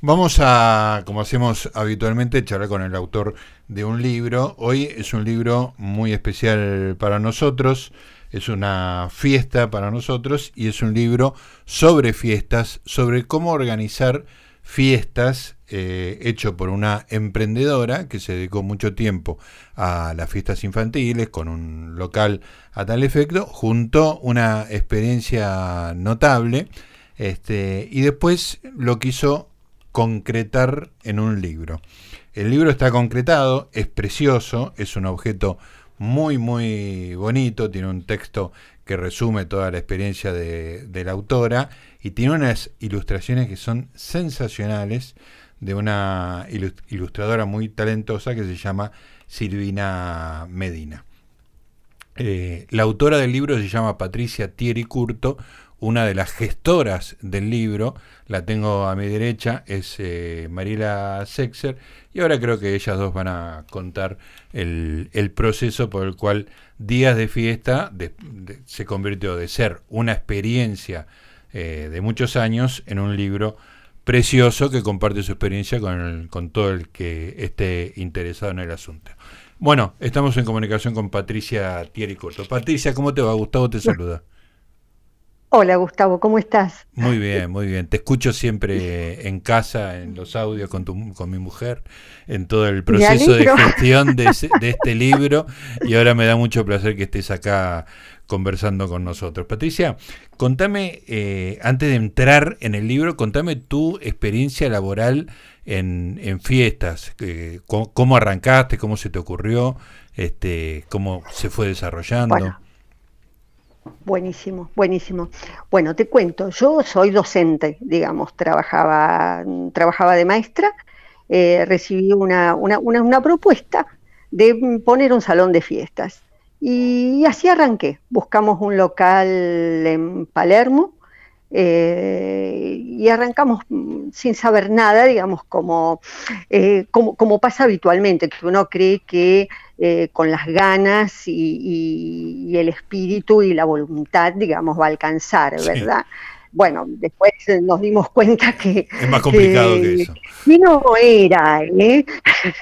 Vamos a, como hacemos habitualmente, charlar con el autor de un libro. Hoy es un libro muy especial para nosotros, es una fiesta para nosotros y es un libro sobre fiestas, sobre cómo organizar fiestas, eh, hecho por una emprendedora que se dedicó mucho tiempo a las fiestas infantiles con un local a tal efecto, junto una experiencia notable. Este, y después lo quiso concretar en un libro. El libro está concretado, es precioso, es un objeto muy, muy bonito, tiene un texto que resume toda la experiencia de, la autora y tiene unas ilustraciones que son sensacionales de una ilustradora muy talentosa que se llama Silvina Medina. Eh, la autora del libro se llama Patricia Thierry Curto, una de las gestoras del libro, la tengo a mi derecha, es eh, Mariela Sexer, y ahora creo que ellas dos van a contar el, proceso por el cual Días de Fiesta se convirtió de ser una experiencia eh, de muchos años en un libro precioso que comparte su experiencia con, con todo el que esté interesado en el asunto. Bueno, estamos en comunicación con Patricia Thierry Corto. Patricia, ¿cómo te va? Gustavo te saluda. Hola Gustavo, ¿cómo estás? Muy bien, muy bien. Te escucho siempre en casa, en los audios con, tu, con mi mujer, en todo el proceso de gestión de, este libro y ahora me da mucho placer que estés acá conversando con nosotros. Patricia, contame, eh, antes de entrar en el libro, contame tu experiencia laboral en, en fiestas, eh, cómo, arrancaste, cómo se te ocurrió, este, cómo se fue desarrollando. Buenísimo, buenísimo. Bueno, te cuento, yo soy docente, digamos, trabajaba, trabajaba de maestra, eh, recibí una, una, propuesta de poner un salón de fiestas. Y, así arranqué. Buscamos un local en Palermo eh, y arrancamos sin saber nada, digamos, como, eh, como, como, pasa habitualmente, que uno cree que eh, con las ganas y, el espíritu y la voluntad, digamos, va a alcanzar, ¿verdad? Bueno, después nos dimos cuenta que... Es más complicado que, eso. Y no era, ¿eh?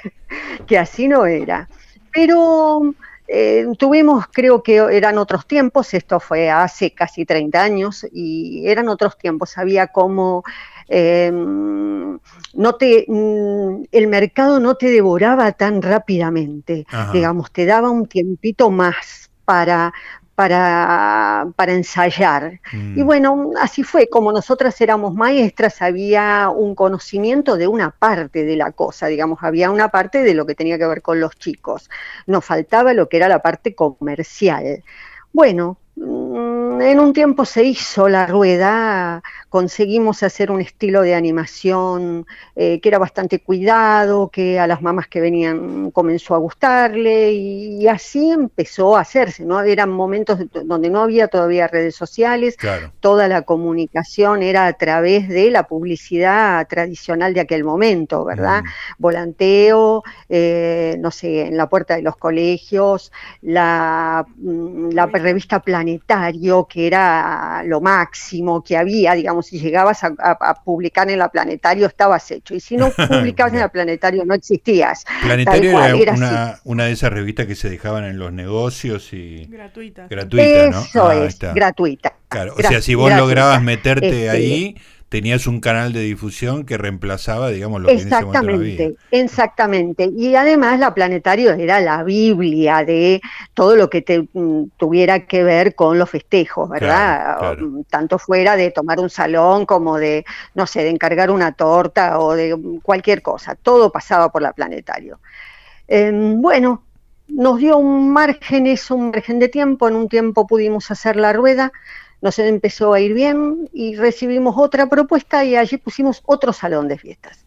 que así no era. Pero eh, tuvimos, creo que eran otros tiempos, esto fue hace casi 30 años, y eran otros tiempos, había como eh, no te, mm, el mercado no te devoraba tan rápidamente, digamos, te daba un tiempito más para, para, para ensayar. Y mm. bueno, así fue, como nosotras éramos maestras, había un conocimiento de una parte de la cosa, digamos, había una parte de lo que tenía que ver con los chicos. Nos faltaba lo que era la parte comercial. Bueno, mm, en un tiempo se hizo la rueda conseguimos hacer un estilo de animación eh, que era bastante cuidado, que a las mamás que venían comenzó a gustarle y, así empezó a hacerse, ¿no? Eran momentos donde no había todavía redes sociales, toda la comunicación era a través de la publicidad tradicional de aquel momento, ¿verdad? Mm. Volanteo, eh, no sé, en la puerta de los colegios, la, mm, la revista Planetario, que era lo máximo que había, digamos, si llegabas a, publicar en la Planetario estabas hecho, y si no publicabas en la Planetario no existías. Planetario era, una, de esas revistas que se dejaban en los negocios y... Gratuita. Gratuita, ¿no? Eso ah, es, gratuita. Claro, o sea, si vos lograbas meterte este, ahí tenías un canal de difusión que reemplazaba, digamos, lo que exactamente, en Exactamente, y además la Planetario era la Biblia de todo lo que te, mm, tuviera que ver con los festejos, ¿verdad? Mm, tanto fuera de tomar un salón como de, no sé, de encargar una torta o de cualquier cosa, todo pasaba por la Planetario. Em, bueno, nos dio un margen, eso, un margen de tiempo, en un tiempo pudimos hacer la rueda, nos empezó a ir bien y recibimos otra propuesta y allí pusimos otro salón de fiestas.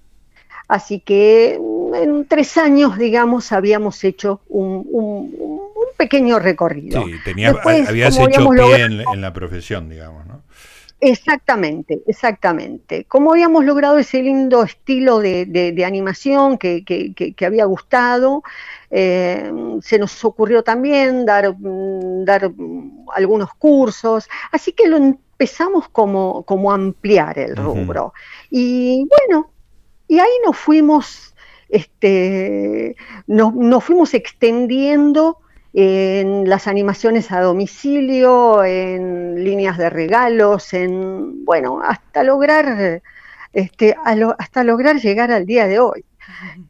Así que mm, en tres años, digamos, habíamos hecho un, pequeño recorrido. Sí, tenía, habías hecho pie en, la profesión, digamos, ¿no? Exactamente, exactamente. Como habíamos logrado ese lindo estilo de, animación que, que, había gustado, eh, se nos ocurrió también dar, mm, dar algunos cursos, así que lo empezamos como, como ampliar el rubro. Y bueno, y ahí nos fuimos, este, nos, fuimos extendiendo en las animaciones a domicilio, en líneas de regalos, en bueno, hasta lograr, este, hasta lograr llegar al día de hoy,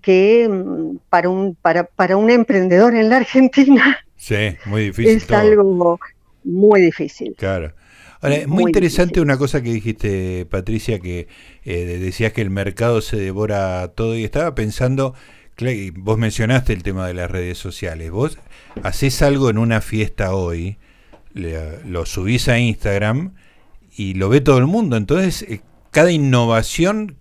que mm, para un, para, para un emprendedor en la Argentina sí, muy difícil es algo muy difícil. Claro. Ahora, es muy, interesante una cosa que dijiste, Patricia, que eh, decías que el mercado se devora todo y estaba pensando, vos mencionaste el tema de las redes sociales, vos haces algo en una fiesta hoy, lo subís a Instagram y lo ve todo el mundo, entonces eh, cada innovación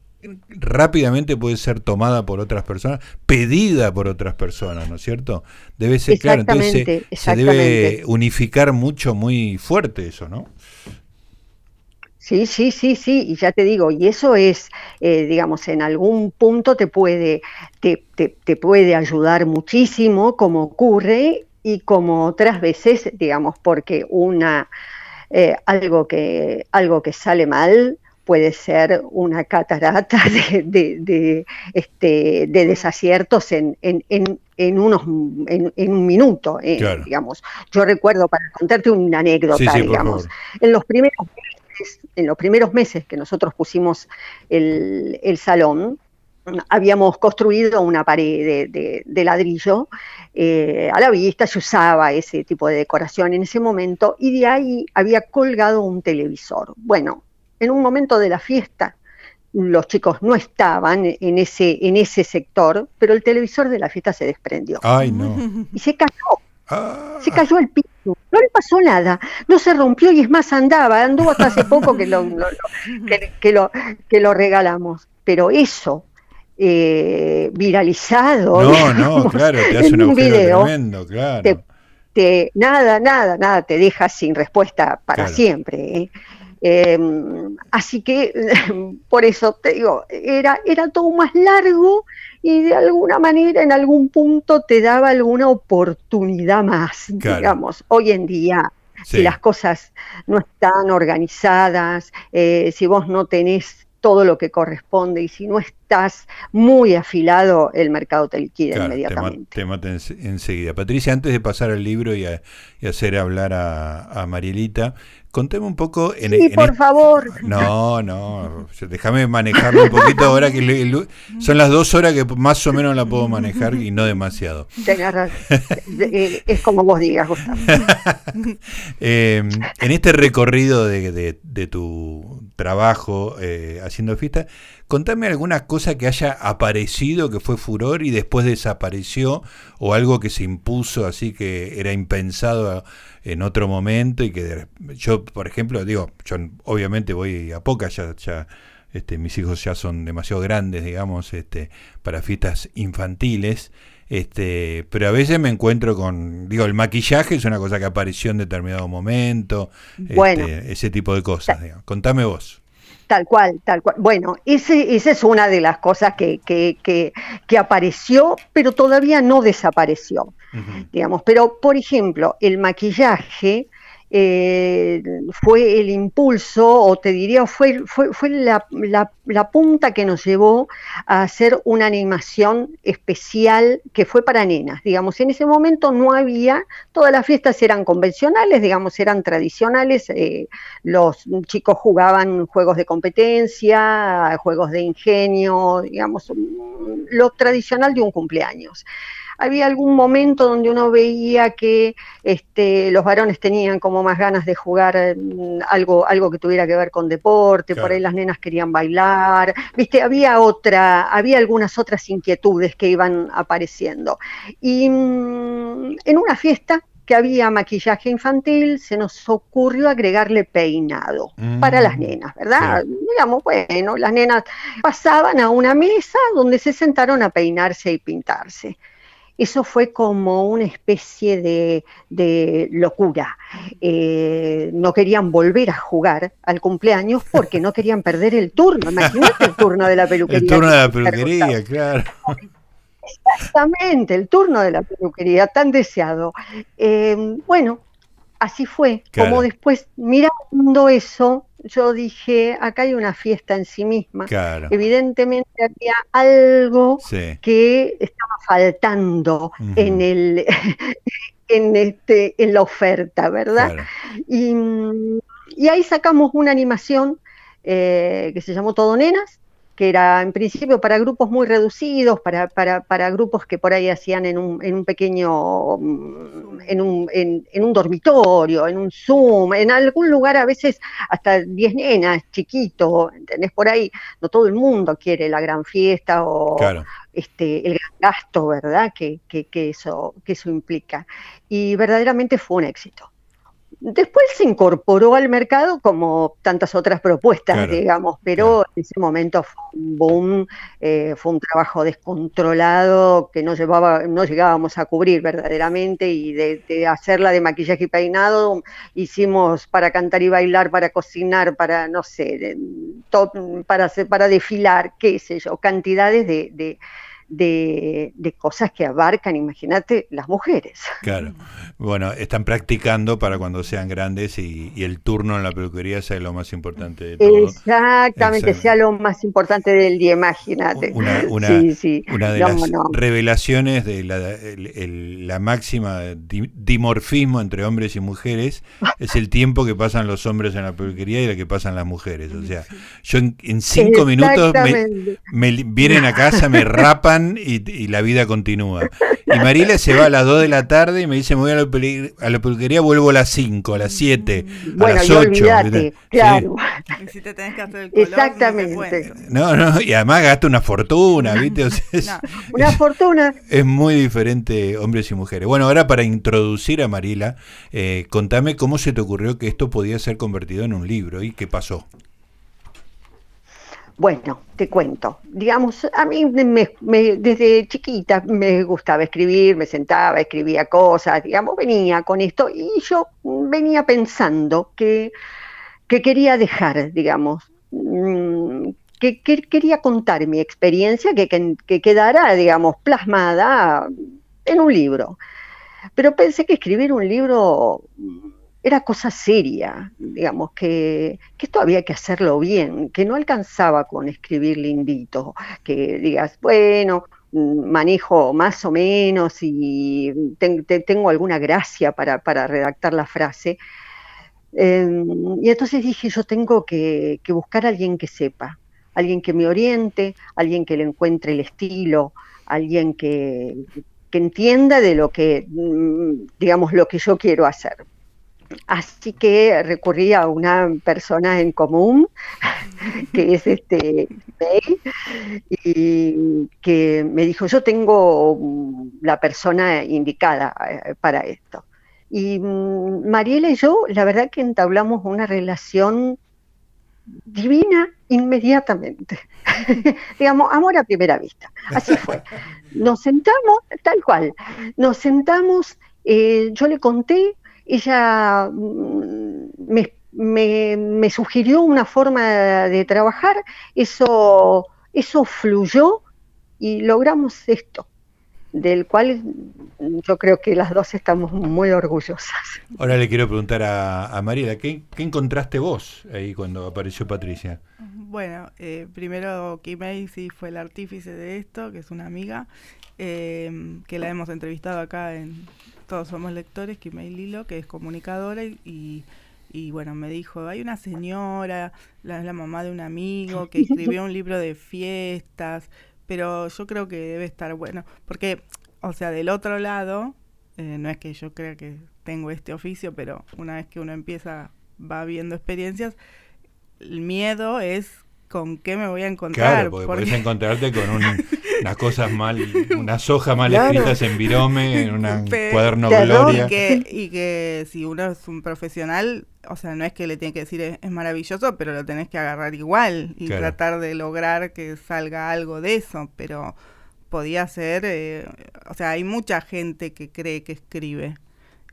rápidamente puede ser tomada por otras personas, pedida por otras personas, ¿no es cierto? Debe ser claro, entonces se, debe unificar mucho, muy fuerte eso, ¿no? Sí, sí, sí, sí, y ya te digo, y eso es, eh, digamos, en algún punto te puede, te, te, puede ayudar muchísimo, como ocurre, y como otras veces, digamos, porque una, eh, algo, que, algo que sale mal, puede ser una catarata de, de, este, de desaciertos en, en, en, unos, en, un minuto, eh, digamos. Yo recuerdo, para contarte una anécdota, digamos, en los primeros meses, en los primeros meses que nosotros pusimos el, el salón, habíamos construido una pared de, de, ladrillo eh, a la vista, se usaba ese tipo de decoración en ese momento y de ahí había colgado un televisor. Bueno, en un momento de la fiesta, los chicos no estaban en ese, en ese sector, pero el televisor de la fiesta se desprendió. Ay, no. Y se cayó. Ah. Se cayó el piso. No le pasó nada. No se rompió y es más andaba. Anduvo hasta hace poco que lo, que, lo, que lo regalamos. Pero eso, eh, viralizado. No, no, claro, te hace un, video, tremendo, claro. Te, nada, nada, nada, te deja sin respuesta para siempre. ¿eh? Em, así que por eso te digo, era, era todo más largo y de alguna manera en algún punto te daba alguna oportunidad más, digamos. Hoy en día, si las cosas no están organizadas, eh, si vos no tenés todo lo que corresponde y si no estás muy afilado, el mercado te liquida inmediatamente. Te, mata enseguida. Patricia, antes de pasar al libro y, hacer hablar a, a Marielita, conteme un poco. En, sí, por favor. No, no, déjame manejarlo un poquito ahora que son las dos horas que más o menos la puedo manejar y no demasiado. Es como vos digas, Gustavo. Em, en este recorrido de, de, tu trabajo eh, haciendo fiesta, contame alguna cosa que haya aparecido, que fue furor y después desapareció, o algo que se impuso así que era impensado en otro momento y que yo, por ejemplo, digo, yo obviamente voy a poca, ya, ya este, mis hijos ya son demasiado grandes, digamos, este, para fiestas infantiles, este, pero a veces me encuentro con, digo, el maquillaje es una cosa que apareció en determinado momento, este, ese tipo de cosas. Contame vos. Tal cual, tal cual. Bueno, ese, esa es una de las cosas que, que, que, que apareció, pero todavía no desapareció, digamos. Pero, por ejemplo, el maquillaje eh, fue el impulso, o te diría, fue, fue, fue la, la, punta que nos llevó a hacer una animación especial que fue para nenas. Digamos, en ese momento no había, todas las fiestas eran convencionales, digamos, eran tradicionales, eh, los chicos jugaban juegos de competencia, juegos de ingenio, digamos, lo tradicional de un cumpleaños había algún momento donde uno veía que este, los varones tenían como más ganas de jugar mm, algo, algo que tuviera que ver con deporte, por ahí las nenas querían bailar, viste, había otra, había algunas otras inquietudes que iban apareciendo. Y mm, en una fiesta que había maquillaje infantil, se nos ocurrió agregarle peinado para las mm, nenas, ¿verdad? Digamos, bueno, las nenas pasaban a una mesa donde se sentaron a peinarse y pintarse eso fue como una especie de, locura. Eh, no querían volver a jugar al cumpleaños porque no querían perder el turno. Imagínate el turno de la peluquería. El turno de la peluquería, claro. Exactamente, el turno de la peluquería, tan deseado. Eh, bueno, así fue, como después mirando eso, yo dije, acá hay una fiesta en sí misma. Evidentemente había algo que estaba faltando en el en este en la oferta, ¿verdad? Y, y, ahí sacamos una animación eh, que se llamó Todo Nenas, que era en principio para grupos muy reducidos, para, para, para grupos que por ahí hacían en un, en un pequeño, mm, en un, en, un dormitorio, en un Zoom, en algún lugar a veces hasta 10 nenas, chiquito, ¿entendés? Por ahí no todo el mundo quiere la gran fiesta o este, el gran gasto, ¿verdad? Que, que, que, eso, que eso implica. Y verdaderamente fue un éxito. Después se incorporó al mercado como tantas otras propuestas, digamos, pero en ese momento fue un boom, eh, fue un trabajo descontrolado que no, llevaba, no llegábamos a cubrir verdaderamente y de, hacerla de maquillaje y peinado hicimos para cantar y bailar, para cocinar, para, no sé, para, para desfilar, qué sé yo, cantidades de de, cosas que abarcan, imagínate, las mujeres. Claro. Bueno, están practicando para cuando sean grandes y, el turno en la peluquería sea lo más importante de todo. Exactamente, sea lo más importante del día, imagínate. Una, de las revelaciones de la, máxima dimorfismo entre hombres y mujeres es el tiempo que pasan los hombres en la peluquería y el que pasan las mujeres. O sea, yo en, cinco minutos me vienen a casa, me rapan y, la vida continúa. Y Mariela se va a las 2 de la tarde y me dice, me voy a la, peluquería, vuelvo a las 5, a las 7, a las 8. claro. si te tenés que hacer el color, Exactamente. No, no, y además gasta una fortuna, ¿viste? una fortuna. Es muy diferente hombres y mujeres. Bueno, ahora para introducir a Mariela, eh, contame cómo se te ocurrió que esto podía ser convertido en un libro y qué pasó. Bueno, te cuento. Digamos, a mí desde chiquita me gustaba escribir, me sentaba, escribía cosas, digamos, venía con esto y yo venía pensando que, que quería dejar, digamos, mm, que, quería contar mi experiencia que quedara, digamos, plasmada en un libro. Pero pensé que escribir un libro era cosa seria, digamos, que, que, esto había que hacerlo bien, que no alcanzaba con escribir lindito, que digas, bueno, mm, manejo más o menos y tengo alguna gracia para, redactar la frase. Em, y entonces dije, yo tengo que, buscar a alguien que sepa, alguien que me oriente, alguien que le encuentre el estilo, alguien que, que entienda de lo que, mm, digamos, lo que yo quiero hacer. Así que recurrí a una persona en común, que es este y que me dijo, yo tengo la persona indicada eh, para esto. Y mm, Mariela y yo, la verdad que entablamos una relación divina inmediatamente. Digamos, amor a primera vista. Así fue. Nos sentamos, tal cual, nos sentamos, eh, yo le conté ella mm, me, sugirió una forma de trabajar, eso, eso fluyó y logramos esto, del cual yo creo que las dos estamos muy orgullosas. Ahora le quiero preguntar a, a Mariela, ¿qué, encontraste vos ahí cuando apareció Patricia? Bueno, eh, primero Kim sí fue el artífice de esto, que es una amiga, eh, que la hemos entrevistado acá en, todos somos lectores, Kimei Lilo, que es comunicadora y, y, bueno, me dijo, hay una señora, la, la mamá de un amigo, que escribió un libro de fiestas, pero yo creo que debe estar bueno, porque, o sea, del otro lado, eh, no es que yo crea que tengo este oficio, pero una vez que uno empieza, va viendo experiencias, el miedo es con qué me voy a encontrar. Claro, porque, podés encontrarte con unas cosas mal, unas hojas mal escritas en virome, en un cuaderno gloria. Y que, y que si uno es un profesional, o sea, no es que le tiene que decir es, maravilloso, pero lo tenés que agarrar igual y tratar de lograr que salga algo de eso, pero podía ser, eh, o sea, hay mucha gente que cree que escribe.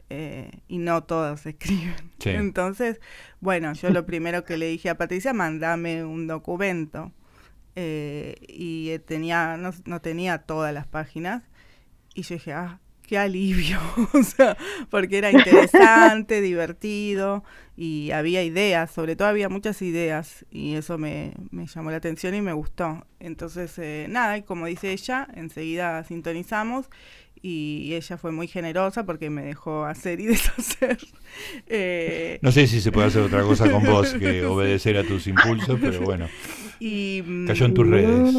Eh, y no todos escriben. Entonces, bueno, yo lo primero que le dije a Patricia, mandame un documento. Eh, y tenía, no, tenía todas las páginas. Y yo dije, ah, qué alivio, o sea, porque era interesante, divertido y había ideas, sobre todo había muchas ideas y eso me, me llamó la atención y me gustó. Entonces, eh, nada, y como dice ella, enseguida sintonizamos y ella fue muy generosa porque me dejó hacer y deshacer. Eh, no sé si se puede hacer otra cosa con vos que obedecer a tus impulsos, pero bueno. Y, cayó en tus redes.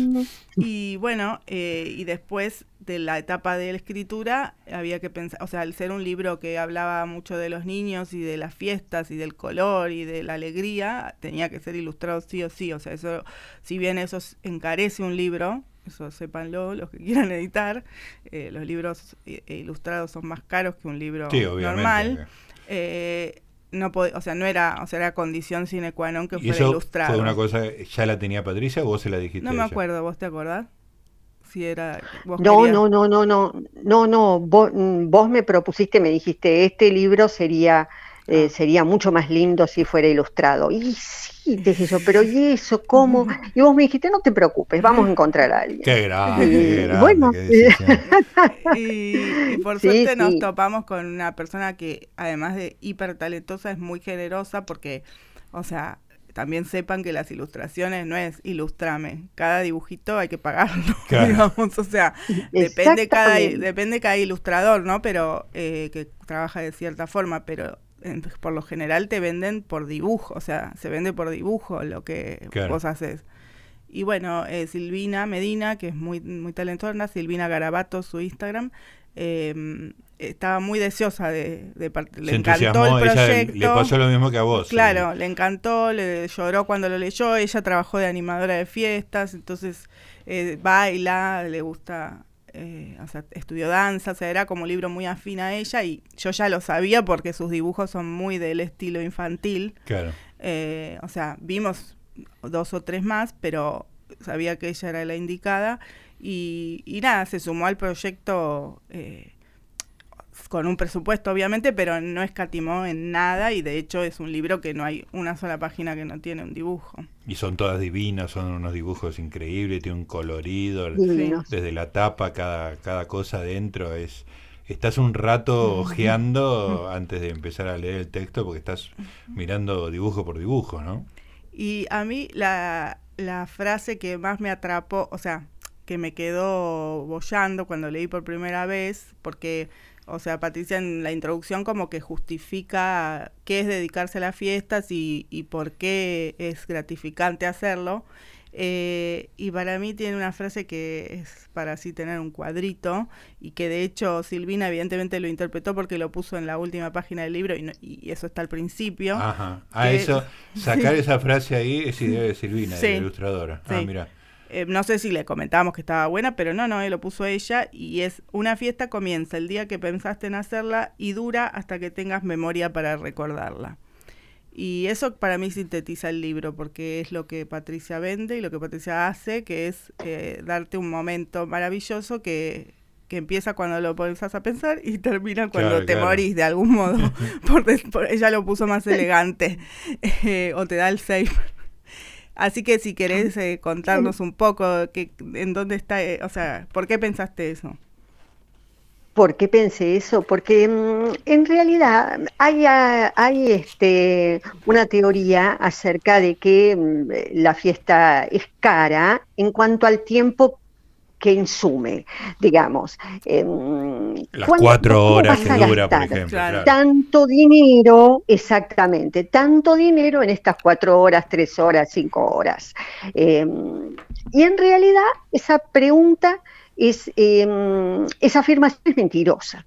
Y bueno, eh, y después de la etapa de la escritura había que pensar, o sea, al ser un libro que hablaba mucho de los niños y de las fiestas y del color y de la alegría, tenía que ser ilustrado sí o sí, o sea, eso, si bien eso encarece un libro, eso sépanlo, los que quieran editar, eh, los libros eh, ilustrados son más caros que un libro normal. Eh, no o sea, no era, o sea, era condición sine qua non que fuera ilustrado. Fue una cosa, ¿ya la tenía Patricia o vos se la dijiste? No me acuerdo, ¿vos te acordás? Si era, no, no, no, no, no, no, no, vos, mm, vos me propusiste, me dijiste, este libro sería eh, sería mucho más lindo si fuera ilustrado. Y sí, te dije yo, pero ¿y eso cómo? Y vos me dijiste, no te preocupes, vamos a encontrar a alguien. Qué grande, qué bueno. y, por suerte nos topamos con una persona que, además de hiper talentosa, es muy generosa porque, o sea, también sepan que las ilustraciones no es ilustrame, cada dibujito hay que pagarlo, digamos, o sea, depende cada, depende cada ilustrador, ¿no? Pero eh, que trabaja de cierta forma, pero por lo general te venden por dibujo, o sea, se vende por dibujo lo que vos haces. Y bueno, eh, Silvina Medina, que es muy, muy talentosa, Silvina Garabato, su Instagram, em, estaba muy deseosa de, de le encantó el proyecto. le pasó lo mismo que a vos. Claro, le encantó, le lloró cuando lo leyó, ella trabajó de animadora de fiestas, entonces eh, baila, le gusta eh, o sea, estudió danza, o sea, era como un libro muy afín a ella y yo ya lo sabía porque sus dibujos son muy del estilo infantil. Claro. Eh, o sea, vimos dos o tres más, pero sabía que ella era la indicada y, y nada, se sumó al proyecto eh, con un presupuesto obviamente, pero no escatimó en nada y de hecho es un libro que no hay una sola página que no tiene un dibujo. Y son todas divinas, son unos dibujos increíbles, tiene un colorido, desde la tapa cada, cada cosa dentro es... Estás un rato ojeando antes de empezar a leer el texto porque estás mirando dibujo por dibujo, ¿no? Y a mí la, la frase que más me atrapó, o sea, que me quedó bollando cuando leí por primera vez, porque o sea, Patricia en la introducción como que justifica qué es dedicarse a las fiestas y, y por qué es gratificante hacerlo. Eh, y para mí tiene una frase que es para así tener un cuadrito y que de hecho Silvina evidentemente lo interpretó porque lo puso en la última página del libro y, y eso está al principio. Ajá. A eso, sacar esa frase ahí es idea de Silvina, de la ilustradora. Ah, mira. Eh, no sé si le comentábamos que estaba buena, pero no, no, él lo puso ella y es una fiesta comienza el día que pensaste en hacerla y dura hasta que tengas memoria para recordarla. Y eso para mí sintetiza el libro, porque es lo que Patricia vende y lo que Patricia hace, que es eh, darte un momento maravilloso que, que empieza cuando lo pensás a pensar y termina cuando te morís de algún modo. por, ella lo puso más elegante, eh, o te da el safe Así que si querés eh, contarnos un poco que, en dónde está, eh, o sea, ¿por qué pensaste eso? ¿Por qué pensé eso? Porque mm, en realidad hay, hay este, una teoría acerca de que mm, la fiesta es cara en cuanto al tiempo que insume, digamos. Em, Las cuatro horas que dura, por ejemplo. Tanto dinero, exactamente, tanto dinero en estas cuatro horas, tres horas, cinco horas. Em, y en realidad esa pregunta, es, em, esa afirmación es mentirosa,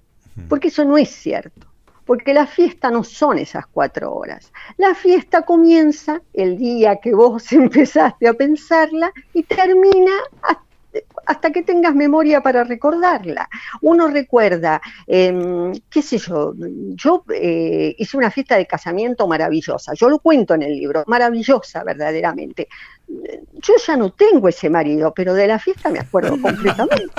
porque eso no es cierto porque la fiesta no son esas cuatro horas. La fiesta comienza el día que vos empezaste a pensarla y termina hasta hasta que tengas memoria para recordarla. Uno recuerda, em, qué sé yo, yo eh, hice una fiesta de casamiento maravillosa, yo lo cuento en el libro, maravillosa verdaderamente. Yo ya no tengo ese marido, pero de la fiesta me acuerdo completamente.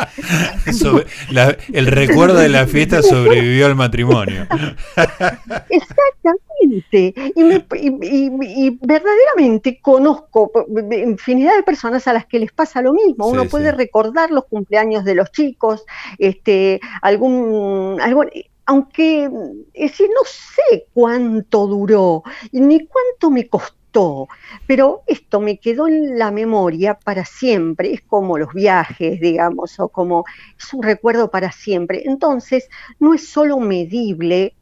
el recuerdo de la fiesta sobrevivió al matrimonio. Exactamente. Y, verdaderamente conozco infinidad de personas a las que les pasa lo mismo. Uno puede recordar los cumpleaños de los chicos, este, algún, algún aunque es decir, no sé cuánto duró, ni cuánto me costó pero esto me quedó en la memoria para siempre, es como los viajes, digamos, o como es un recuerdo para siempre. Entonces, no es solo medible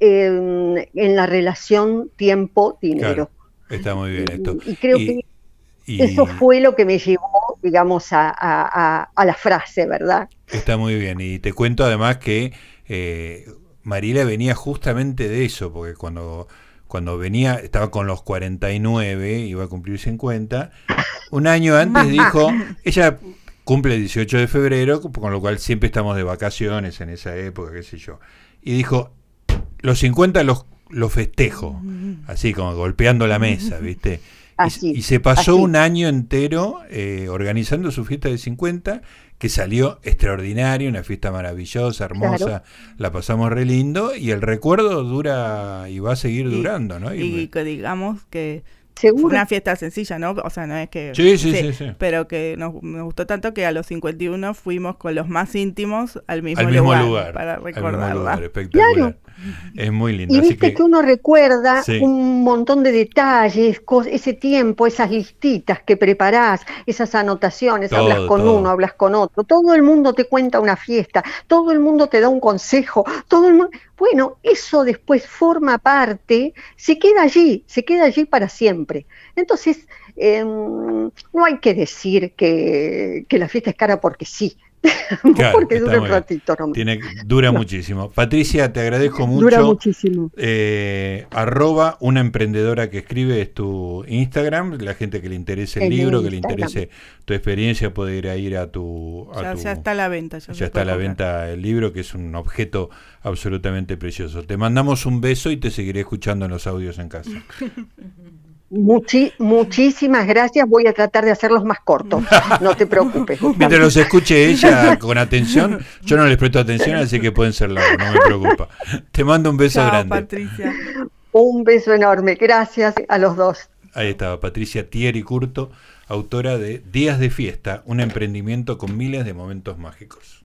en, la relación tiempo-dinero. está muy bien esto. Y, creo que eso fue lo que me llevó, digamos, a, la frase, ¿verdad? Está muy bien. Y te cuento además que eh, Mariela venía justamente de eso, porque cuando cuando venía, estaba con los 49, iba a cumplir 50, un año antes dijo, ella cumple el 18 de febrero, con lo cual siempre estamos de vacaciones en esa época, qué sé yo, y dijo, los 50 los, los festejo, así como golpeando la mesa, ¿viste? y, se pasó un año entero eh, organizando su fiesta de 50 que salió extraordinario, una fiesta maravillosa, hermosa, la pasamos re lindo y el recuerdo dura y va a seguir durando, ¿no? Y, que digamos que fue una fiesta sencilla, ¿no? O sea, no es que... Sí, sí, sí. sí, Pero que nos, gustó tanto que a los 51 fuimos con los más íntimos al mismo, lugar, para recordarla. espectacular. Es muy lindo. Y viste que, uno recuerda un montón de detalles, ese tiempo, esas listitas que preparás, esas anotaciones, hablas con uno, hablas con otro, todo el mundo te cuenta una fiesta, todo el mundo te da un consejo, todo el mundo... Bueno, eso después forma parte, se queda allí, se queda allí para siempre. Entonces, em, no hay que decir que, que la fiesta es cara porque sí, porque dura un ratito Tiene, dura muchísimo. Patricia, te agradezco mucho. Dura muchísimo. Eh, arroba una emprendedora que escribe es tu Instagram. La gente que le interese el, libro, que le interese tu experiencia, puede ir a ir a tu. ya, está a la venta. Ya, está a la venta el libro, que es un objeto absolutamente precioso. Te mandamos un beso y te seguiré escuchando en los audios en casa. muchísimas gracias. Voy a tratar de hacerlos más cortos. No te preocupes. Mientras los escuche ella con atención, yo no les presto atención, así que pueden ser largos, no me preocupa. Te mando un beso grande. Patricia. Un beso enorme. Gracias a los dos. Ahí estaba Patricia Thierry Curto, autora de Días de Fiesta, un emprendimiento con miles de momentos mágicos.